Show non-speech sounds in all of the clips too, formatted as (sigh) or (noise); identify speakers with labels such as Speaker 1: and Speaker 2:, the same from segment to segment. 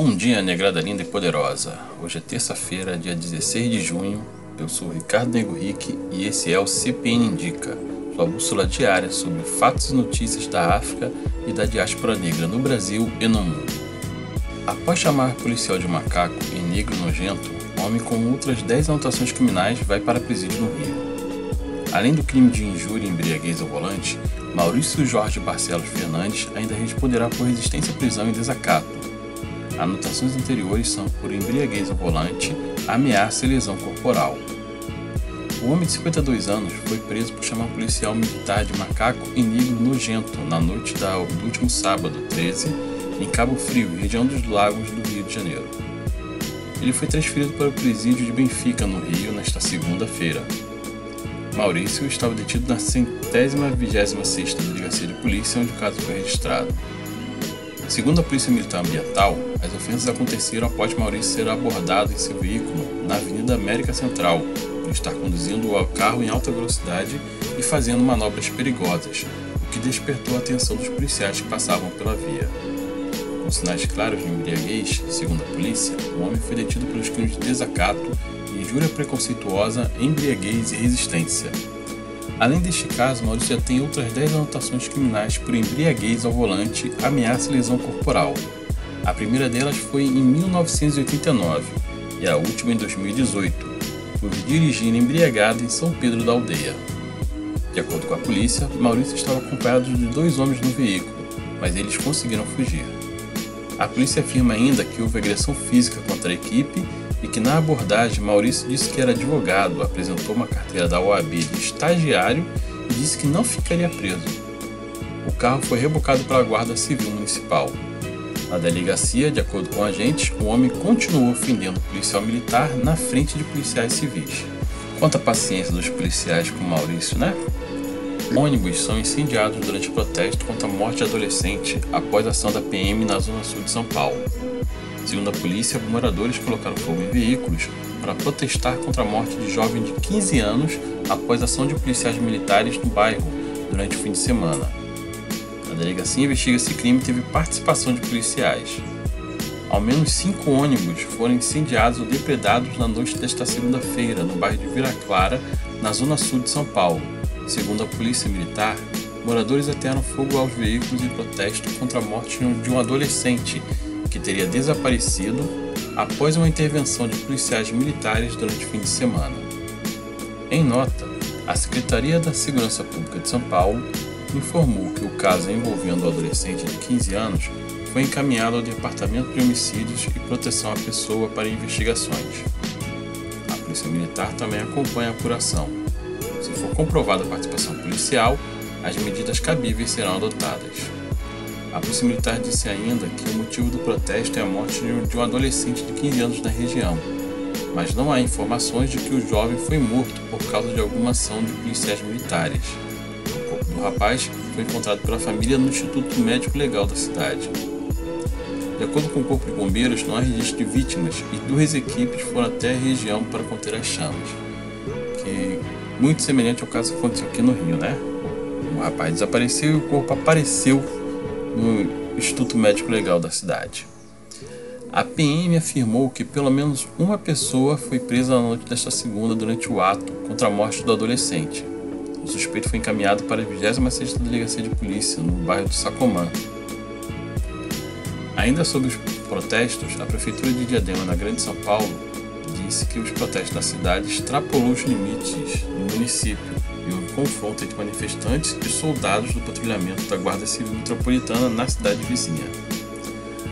Speaker 1: Bom dia, negrada linda e poderosa. Hoje é terça-feira, dia 16 de junho. Eu sou Ricardo Nego Rick e esse é o CPN Indica, sua bússola diária sobre fatos e notícias da África e da diáspora negra no Brasil e no mundo. Após chamar policial de macaco e negro nojento, homem com outras 10 anotações criminais vai para presídio no Rio. Além do crime de injúria e embriaguez ao volante, Maurício Jorge Barcelos Fernandes ainda responderá por resistência à prisão e desacato, Anotações anteriores são por embriaguez ao volante, ameaça e lesão corporal. O homem de 52 anos foi preso por chamar um policial militar de macaco e negro nojento na noite do último sábado, 13, em Cabo Frio, região dos Lagos do Rio de Janeiro. Ele foi transferido para o presídio de Benfica, no Rio, nesta segunda-feira. Maurício estava detido na centésima vigésima sexta delegacia de polícia onde o caso foi registrado. Segundo a Polícia Militar Ambiental, as ofensas aconteceram após Maurício ser abordado em seu veículo na Avenida América Central, por estar conduzindo o carro em alta velocidade e fazendo manobras perigosas, o que despertou a atenção dos policiais que passavam pela via. Com sinais claros de embriaguez, segundo a polícia, o homem foi detido pelos crimes de desacato, injúria preconceituosa, embriaguez e resistência, Além deste caso, Maurício já tem outras 10 anotações criminais por embriaguez ao volante, ameaça e lesão corporal. A primeira delas foi em 1989 e a última em 2018, por dirigir embriagado em São Pedro da Aldeia. De acordo com a polícia, Maurício estava acompanhado de dois homens no veículo, mas eles conseguiram fugir. A polícia afirma ainda que houve agressão física contra a equipe e que na abordagem Maurício disse que era advogado, apresentou uma carteira da OAB de estagiário e disse que não ficaria preso. O carro foi rebocado para a Guarda Civil Municipal. Na delegacia, de acordo com agentes, o homem continuou ofendendo o policial militar na frente de policiais civis. Quanta paciência dos policiais com Maurício, né? Ônibus são incendiados durante protesto contra a morte de adolescente após a ação da PM na zona sul de São Paulo. Segundo a polícia, moradores colocaram fogo em veículos para protestar contra a morte de jovem de 15 anos após ação de policiais militares no bairro durante o fim de semana. A delegacia investiga se crime teve participação de policiais. Ao menos cinco ônibus foram incendiados ou depredados na noite desta segunda-feira no bairro de Vira Clara, na zona sul de São Paulo. Segundo a polícia militar, moradores atearam fogo aos veículos em protesto contra a morte de um adolescente que teria desaparecido após uma intervenção de policiais militares durante o fim de semana. Em nota, a Secretaria da Segurança Pública de São Paulo informou que o caso envolvendo o adolescente de 15 anos foi encaminhado ao Departamento de Homicídios e Proteção à Pessoa para investigações. A Polícia Militar também acompanha a apuração. Se for comprovada a participação policial, as medidas cabíveis serão adotadas. A Polícia Militar disse ainda que o motivo do protesto é a morte de um adolescente de 15 anos na região, mas não há informações de que o jovem foi morto por causa de alguma ação de policiais militares. O corpo do rapaz foi encontrado pela família no Instituto Médico Legal da cidade. De acordo com o Corpo de Bombeiros, não há registro de vítimas e duas equipes foram até a região para conter as chamas, que muito semelhante ao caso que aconteceu aqui no Rio, né? O rapaz desapareceu e o corpo apareceu no Instituto Médico Legal da cidade. A PM afirmou que pelo menos uma pessoa foi presa na noite desta segunda durante o ato contra a morte do adolescente. O suspeito foi encaminhado para a 26ª Delegacia de Polícia, no bairro de Sacomã. Ainda sobre os protestos, a Prefeitura de Diadema, na Grande São Paulo, disse que os protestos na cidade extrapolou os limites do município confronto entre manifestantes e soldados do patrulhamento da Guarda Civil Metropolitana na cidade vizinha.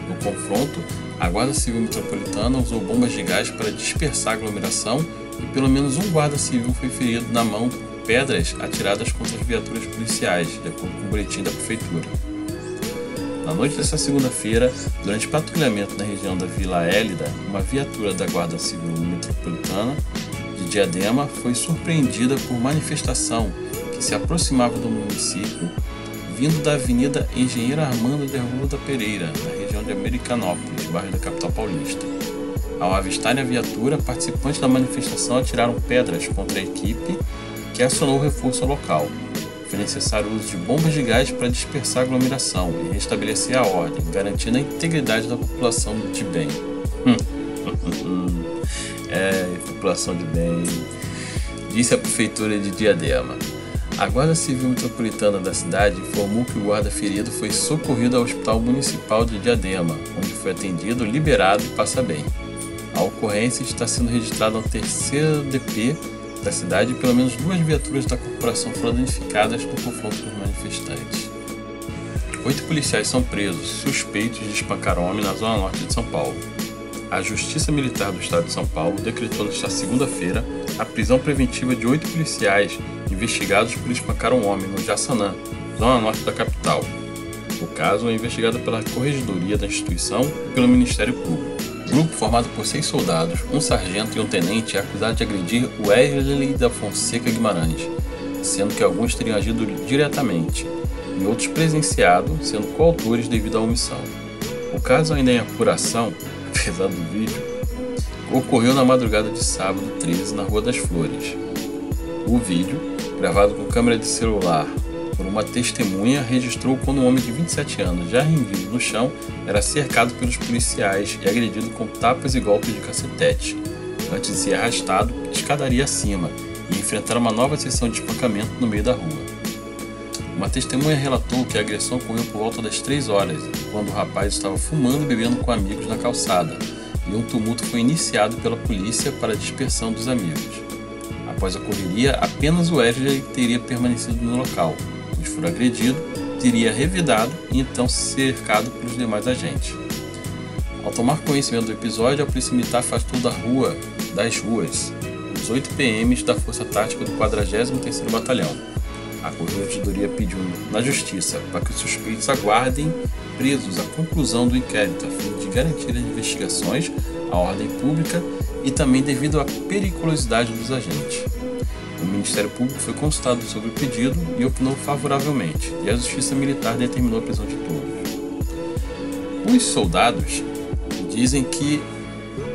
Speaker 1: No confronto, a Guarda Civil Metropolitana usou bombas de gás para dispersar a aglomeração e pelo menos um guarda civil foi ferido na mão por pedras atiradas contra as viaturas policiais, de acordo com o boletim da Prefeitura. Na noite desta segunda-feira, durante patrulhamento na região da Vila Hélida, uma viatura da Guarda Civil Metropolitana Diadema foi surpreendida por manifestação que se aproximava do município, vindo da Avenida Engenheiro Armando de Arruda Pereira, na região de Americanópolis, bairro da capital paulista. Ao avistarem a viatura, participantes da manifestação atiraram pedras contra a equipe, que acionou o reforço local. foi necessário o uso de bombas de gás para dispersar a aglomeração e restabelecer a ordem, garantindo a integridade da população de bem. (laughs) é, população de bem, disse a prefeitura de Diadema. A Guarda Civil Metropolitana da cidade informou que o guarda ferido foi socorrido ao Hospital Municipal de Diadema, onde foi atendido, liberado e passa bem. A ocorrência está sendo registrada no terceiro DP da cidade e pelo menos duas viaturas da corporação foram danificadas no confronto com os manifestantes. Oito policiais são presos, suspeitos de espancar homem na zona norte de São Paulo. A Justiça Militar do Estado de São Paulo decretou nesta segunda-feira a prisão preventiva de oito policiais investigados por espancar um homem no Jaçanã, zona norte da capital. O caso é investigado pela Corregedoria da instituição e pelo Ministério Público. O grupo, formado por seis soldados, um sargento e um tenente, é acusado de agredir Wesley da Fonseca Guimarães, sendo que alguns teriam agido diretamente e outros presenciado, sendo coautores devido à omissão. O caso ainda em apuração, apesar do vídeo, ocorreu na madrugada de sábado 13 na Rua das Flores. O vídeo, gravado com câmera de celular por uma testemunha, registrou quando um homem de 27 anos, já rendido no chão, era cercado pelos policiais e agredido com tapas e golpes de cacetete, antes de ser arrastado escadaria acima e enfrentar uma nova sessão de espancamento no meio da rua. Uma testemunha relatou que a agressão ocorreu por volta das 3 horas, quando o rapaz estava fumando e bebendo com amigos na calçada, e um tumulto foi iniciado pela polícia para a dispersão dos amigos. Após a correria, apenas o Wesley teria permanecido no local, onde foi agredido, teria revidado e então cercado pelos demais agentes. Ao tomar conhecimento do episódio, a polícia militar afastou da rua, das ruas, os 8 PMs da Força Tática do 43º Batalhão. A Corregedoria pediu na Justiça para que os suspeitos aguardem presos a conclusão do inquérito, a fim de garantir as investigações, a ordem pública e também devido à periculosidade dos agentes. O Ministério Público foi consultado sobre o pedido e opinou favoravelmente, e a Justiça Militar determinou a prisão de todos. Os soldados dizem que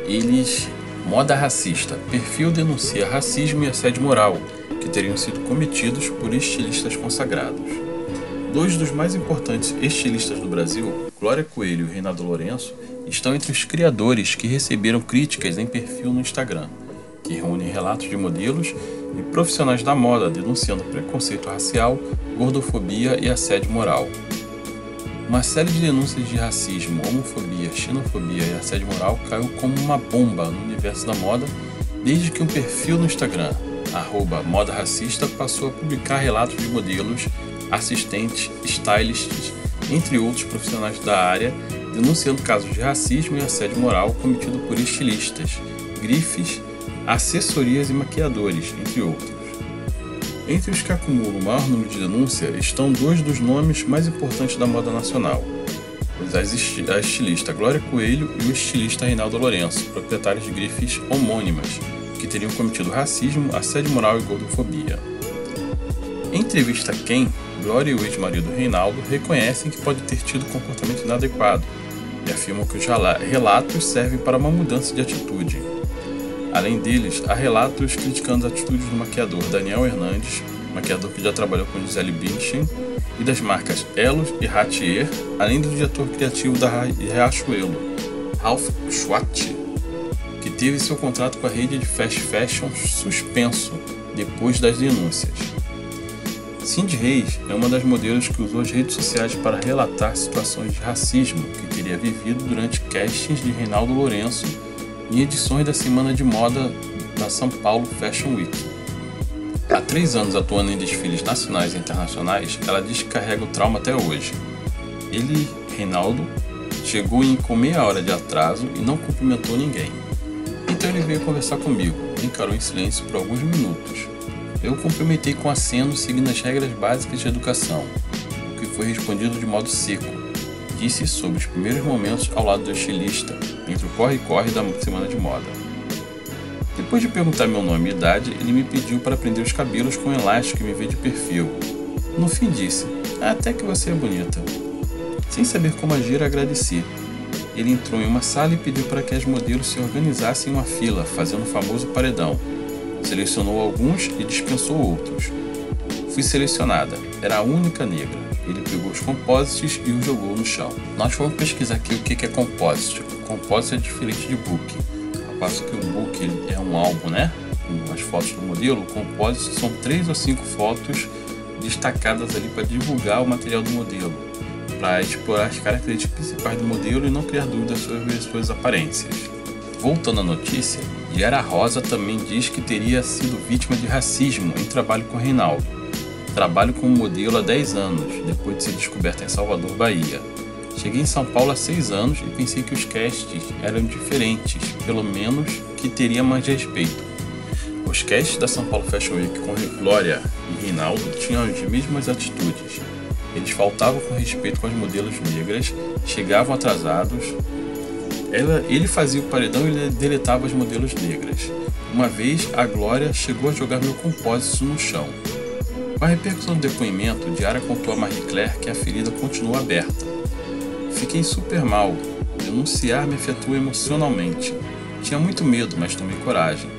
Speaker 1: eles moda racista, perfil denuncia racismo e assédio moral, que teriam sido cometidos por estilistas consagrados. Dois dos mais importantes estilistas do Brasil, Glória Coelho e Reinaldo Lourenço, estão entre os criadores que receberam críticas em perfil no Instagram, que reúne relatos de modelos e profissionais da moda denunciando preconceito racial, gordofobia e assédio moral. Uma série de denúncias de racismo, homofobia, xenofobia e assédio moral caiu como uma bomba no universo da moda desde que um perfil no Instagram, arroba moda racista, passou a publicar relatos de modelos, assistentes, stylists, entre outros profissionais da área denunciando casos de racismo e assédio moral cometido por estilistas, grifes, assessorias e maquiadores, entre outros. Entre os que acumulam o maior número de denúncias estão dois dos nomes mais importantes da moda nacional, a estilista Glória Coelho e o estilista Reinaldo Lourenço, proprietários de grifes homônimas, teriam cometido racismo, assédio moral e gordofobia. Em entrevista a Quem, Glória e o ex-marido Reinaldo reconhecem que pode ter tido comportamento inadequado, e afirmam que os relatos servem para uma mudança de atitude. Além deles, há relatos criticando as atitudes do maquiador Daniel Hernandes, maquiador que já trabalhou com Gisele Bündchen, e das marcas Elos e Ratier, além do diretor criativo da Riachuelo, Ralph Schwartz, teve seu contrato com a rede de fast fashion suspenso depois das denúncias. Cindy Reis é uma das modelos que usou as redes sociais para relatar situações de racismo que teria vivido durante castings de Reinaldo Lourenço em edições da Semana de Moda da São Paulo Fashion Week. Há três anos atuando em desfiles nacionais e internacionais, ela diz que carrega o trauma até hoje. Ele, Reinaldo, chegou em com meia hora de atraso e não cumprimentou ninguém. Então ele veio conversar comigo, encarou em silêncio por alguns minutos eu cumprimentei com aceno seguindo as regras básicas de educação, o que foi respondido de modo seco. Disse sobre os primeiros momentos ao lado do estilista, entre o corre-corre da semana de moda. Depois de perguntar meu nome e idade, ele me pediu para prender os cabelos com um elástico e me ver de perfil. No fim disse, até que você é bonita. Sem saber como agir, agradeci. Ele entrou em uma sala e pediu para que as modelos se organizassem em uma fila, fazendo o famoso paredão, Selecionou alguns e dispensou outros. Fui selecionada, era a única negra. Ele pegou os composites e os jogou no chão. Nós vamos pesquisar aqui o que é composite. Composite é diferente de book. Ao passo que o book é um álbum, né? Com as fotos do modelo, o composite são três ou cinco fotos destacadas ali para divulgar o material do modelo, para explorar as características principais do modelo e não criar dúvidas sobre as suas aparências. Voltando à notícia, Yara Rosa também diz que teria sido vítima de racismo em trabalho com Reinaldo. Trabalho como modelo há 10 anos, depois de ser descoberta em Salvador, Bahia. Cheguei em São Paulo há 6 anos e pensei que os casts eram diferentes, pelo menos que teria mais respeito. Os casts da São Paulo Fashion Week com Glória e Reinaldo tinham as mesmas atitudes. Eles faltavam com respeito com as modelos negras, chegavam atrasados. Ela, ele fazia o paredão e deletava as modelos negras. Uma vez, a Glória chegou a jogar meu compósito no chão. Com a repercussão do depoimento, Diara contou a Marie Claire que a ferida continua aberta. Fiquei super mal. Denunciar me afetou emocionalmente. Tinha muito medo, mas tomei coragem.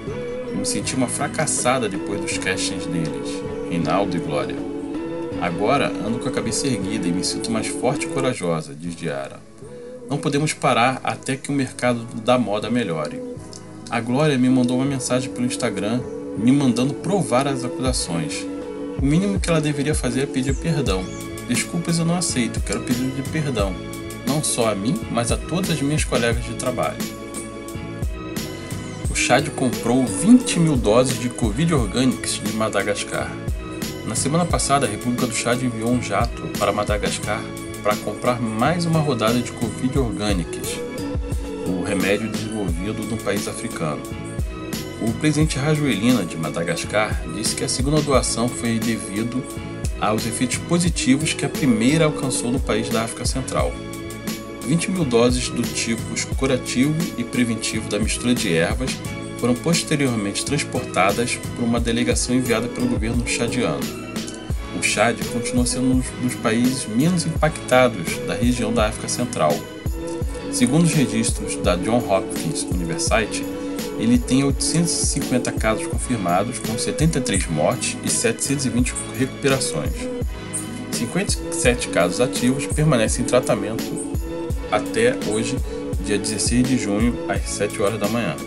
Speaker 1: Eu me senti uma fracassada depois dos castings deles, Reinaldo e Glória. Agora ando com a cabeça erguida e me sinto mais forte e corajosa, diz Diara. Não podemos parar até que o mercado da moda melhore. A Glória me mandou uma mensagem pelo Instagram me mandando provar as acusações. O mínimo que ela deveria fazer é pedir perdão. Desculpas eu não aceito, quero pedir de perdão, não só a mim, mas a todas as minhas colegas de trabalho. Chad comprou 20 mil doses de Covid Organics de Madagascar. Na semana passada, a República do Chad enviou um jato para Madagascar para comprar mais uma rodada de Covid Organics, o remédio desenvolvido no país africano. O presidente Rajoelina de Madagascar disse que a segunda doação foi devido aos efeitos positivos que a primeira alcançou no país da África Central. 20 mil doses do tipo curativo e preventivo da mistura de ervas foram posteriormente transportadas por uma delegação enviada pelo governo chadiano. O Chad continua sendo um dos países menos impactados da região da África Central. Segundo os registros da John Hopkins University, ele tem 850 casos confirmados, com 73 mortes e 720 recuperações. 57 casos ativos permanecem em tratamento até hoje, dia 16 de junho, às 7 horas da manhã.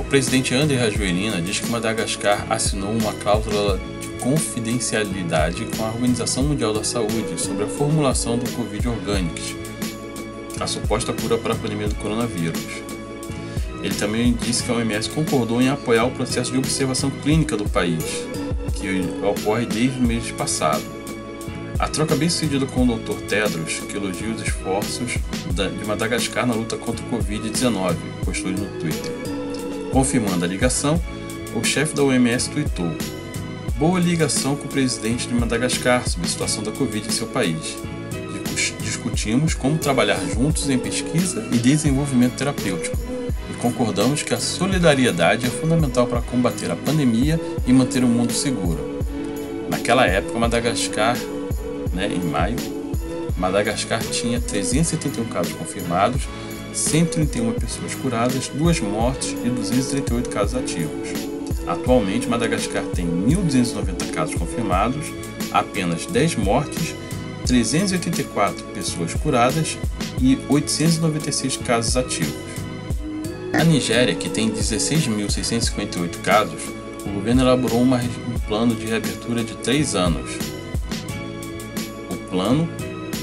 Speaker 1: O presidente André Rajoelina diz que Madagascar assinou uma cláusula de confidencialidade com a Organização Mundial da Saúde sobre a formulação do Covid Organics, a suposta cura para a pandemia do coronavírus. Ele também disse que a OMS concordou em apoiar o processo de observação clínica do país, que ocorre desde o mês passado. A troca bem sucedida com o Dr. Tedros, que elogia os esforços de Madagascar na luta contra o Covid-19, postou no Twitter. Confirmando a ligação, o chefe da OMS tweetou: Boa ligação com o presidente de Madagascar sobre a situação da Covid em seu país. Discutimos como trabalhar juntos em pesquisa e desenvolvimento terapêutico e concordamos que a solidariedade é fundamental para combater a pandemia e manter o mundo seguro. Naquela época, Madagascar né, em maio, Madagascar tinha 371 casos confirmados, 131 pessoas curadas, 2 mortes e 238 casos ativos. Atualmente, Madagascar tem 1.290 casos confirmados, apenas 10 mortes, 384 pessoas curadas e 896 casos ativos. A Nigéria, que tem 16.658 casos, o governo elaborou uma, um plano de reabertura de 3 anos, plano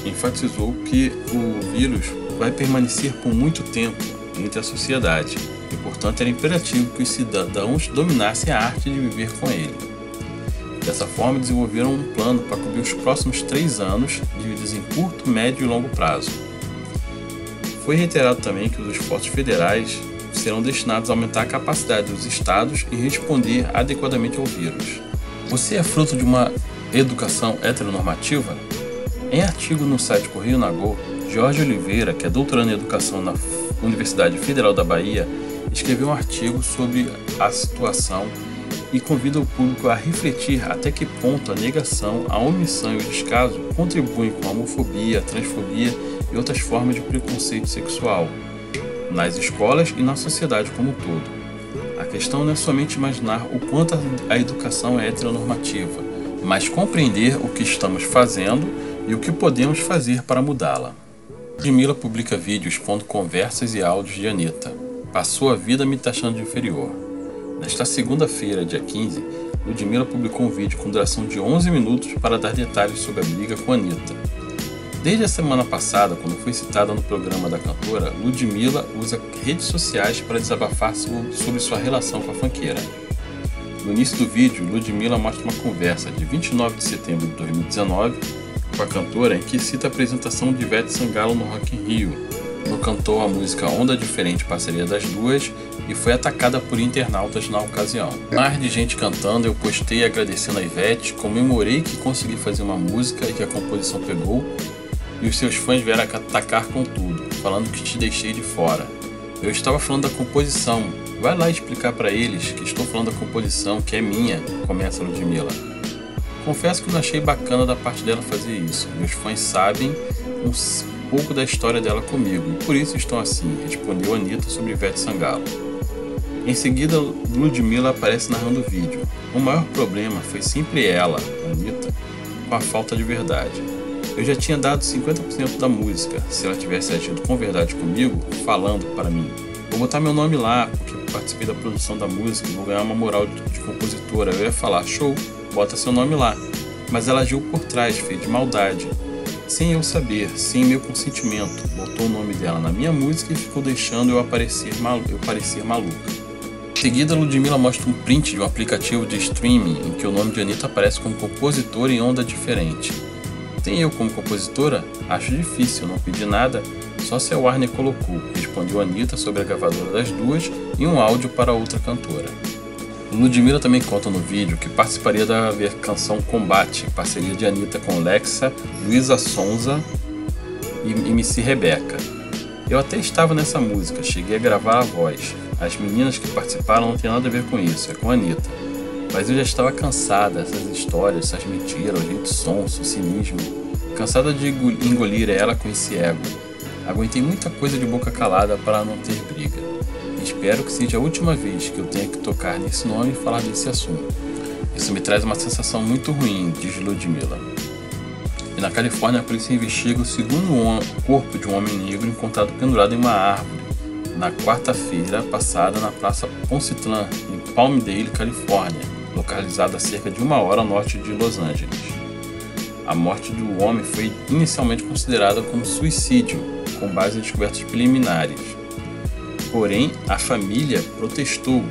Speaker 1: enfatizou que o vírus vai permanecer por muito tempo entre a sociedade e, portanto, era imperativo que os cidadãos dominassem a arte de viver com ele. Dessa forma, desenvolveram um plano para cobrir os próximos três anos, divididos em curto, médio e longo prazo. Foi reiterado também que os esforços federais serão destinados a aumentar a capacidade dos estados em responder adequadamente ao vírus. Você é fruto de uma educação heteronormativa? Em artigo no site Correio Nagô, Jorge Oliveira, que é doutorando em educação na Universidade Federal da Bahia, escreveu um artigo sobre a situação e convida o público a refletir até que ponto a negação, a omissão e o descaso contribuem com a homofobia, a transfobia e outras formas de preconceito sexual nas escolas e na sociedade como um todo. A questão não é somente imaginar o quanto a educação é heteronormativa, mas compreender o que estamos fazendo e o que podemos fazer para mudá-la. Ludmilla publica vídeos expondo conversas e áudios de Anitta. Passou a vida me taxando de inferior. Nesta segunda-feira, dia 15, Ludmilla publicou um vídeo com duração de 11 minutos para dar detalhes sobre a briga com Anitta. Desde a semana passada, quando foi citada no programa da cantora, Ludmilla usa redes sociais para desabafar sobre sua relação com a fanqueira. No início do vídeo, Ludmilla mostra uma conversa de 29 de setembro de 2019 com a cantora em que cita a apresentação de Ivete Sangalo no Rock in Rio, quando cantou a música Onda Diferente Parceria das Duas e foi atacada por internautas na ocasião. Mais de gente cantando, eu postei agradecendo a Ivete, comemorei que consegui fazer uma música e que a composição pegou, e os seus fãs vieram atacar com tudo, falando que te deixei de fora. Eu estava falando da composição, vai lá explicar para eles que estou falando da composição, que é minha, começa Ludmilla. Confesso que não achei bacana da parte dela fazer isso. Meus fãs sabem um pouco da história dela comigo e por isso estão assim, respondeu Anitta sobre Ivete Sangalo. Em seguida, Ludmilla aparece narrando o vídeo. O maior problema foi sempre ela, Anitta, com a falta de verdade. Eu já tinha dado 50% da música, se ela tivesse agido com verdade comigo, falando para mim. Vou botar meu nome lá, porque participei da produção da música e vou ganhar uma moral de, de compositora. Eu ia falar, show, bota seu nome lá. Mas ela agiu por trás, fez de maldade. Sem eu saber, sem meu consentimento, botou o nome dela na minha música e ficou deixando eu, aparecer malu eu parecer maluca. Em seguida, Ludmilla mostra um print de um aplicativo de streaming em que o nome de Anitta aparece como compositora em onda diferente. Tem eu como compositora? Acho difícil, não pedi nada, só se a Warner colocou, respondeu Anitta sobre a gravadora das duas e um áudio para outra cantora. Ludmilla também conta no vídeo que participaria da canção Combate, parceria de Anitta com Lexa, Luísa Sonza e MC Rebeca. Eu até estava nessa música, cheguei a gravar a voz. As meninas que participaram não tem nada a ver com isso, é com a Anitta. Mas eu já estava cansada dessas histórias, essas mentiras, o jeito sonso, o cinismo. Cansada de engolir ela com esse ego. Aguentei muita coisa de boca calada para não ter briga. Espero que seja a última vez que eu tenha que tocar nesse nome e falar desse assunto. Isso me traz uma sensação muito ruim, diz Ludmilla. E na Califórnia, a polícia investiga o segundo corpo de um homem negro encontrado pendurado em uma árvore na quarta-feira passada na Praça Poncitlan, em Palmdale, Califórnia, localizada a cerca de uma hora a norte de Los Angeles. A morte do homem foi inicialmente considerada como suicídio, com base em descobertas preliminares. Porém, a família protestou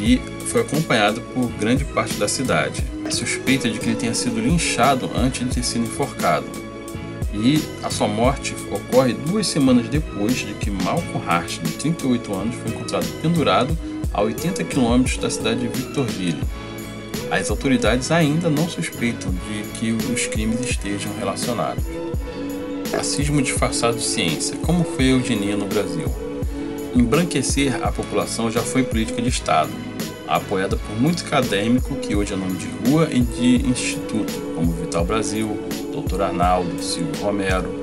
Speaker 1: e foi acompanhado por grande parte da cidade. A suspeita de que ele tenha sido linchado antes de ter sido enforcado. E a sua morte ocorre duas semanas depois de que Malcolm Hart, de 38 anos, foi encontrado pendurado a 80 quilômetros da cidade de Victorville. As autoridades ainda não suspeitam de que os crimes estejam relacionados. Racismo disfarçado de ciência. Como foi a eugenia no Brasil? Embranquecer a população já foi política de Estado, apoiada por muito acadêmico que hoje é nome de rua e de instituto, como Vital Brasil, Dr. Arnaldo, Silvio Romero.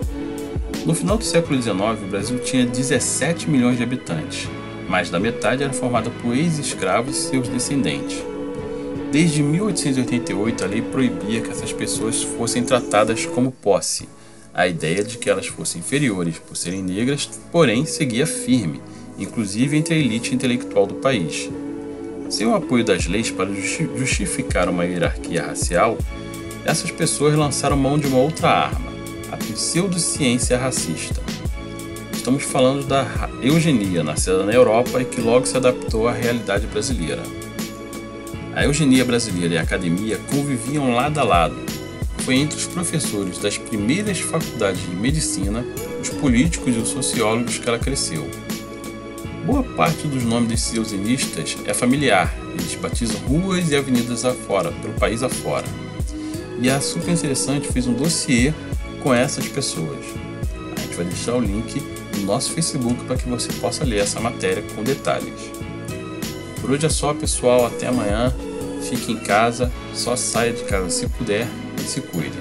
Speaker 1: No final do século XIX, o Brasil tinha 17 milhões de habitantes, mais da metade era formada por ex-escravos e seus descendentes. Desde 1888, a lei proibia que essas pessoas fossem tratadas como posse. A ideia de que elas fossem inferiores por serem negras, porém, seguia firme inclusive entre a elite intelectual do país. Sem o apoio das leis para justificar uma hierarquia racial, essas pessoas lançaram mão de uma outra arma, a pseudociência racista. Estamos falando da eugenia, nascida na Europa e que logo se adaptou à realidade brasileira. A eugenia brasileira e a academia conviviam lado a lado. Foi entre os professores das primeiras faculdades de medicina, os políticos e os sociólogos que ela cresceu. Boa parte dos nomes desses eugenistas é familiar, eles batizam ruas e avenidas afora, pelo país afora. E a Super Interessante fez um dossiê com essas pessoas. A gente vai deixar o link no nosso Facebook para que você possa ler essa matéria com detalhes. Por hoje é só, pessoal. Até amanhã. Fique em casa, só saia de casa se puder e se cuide.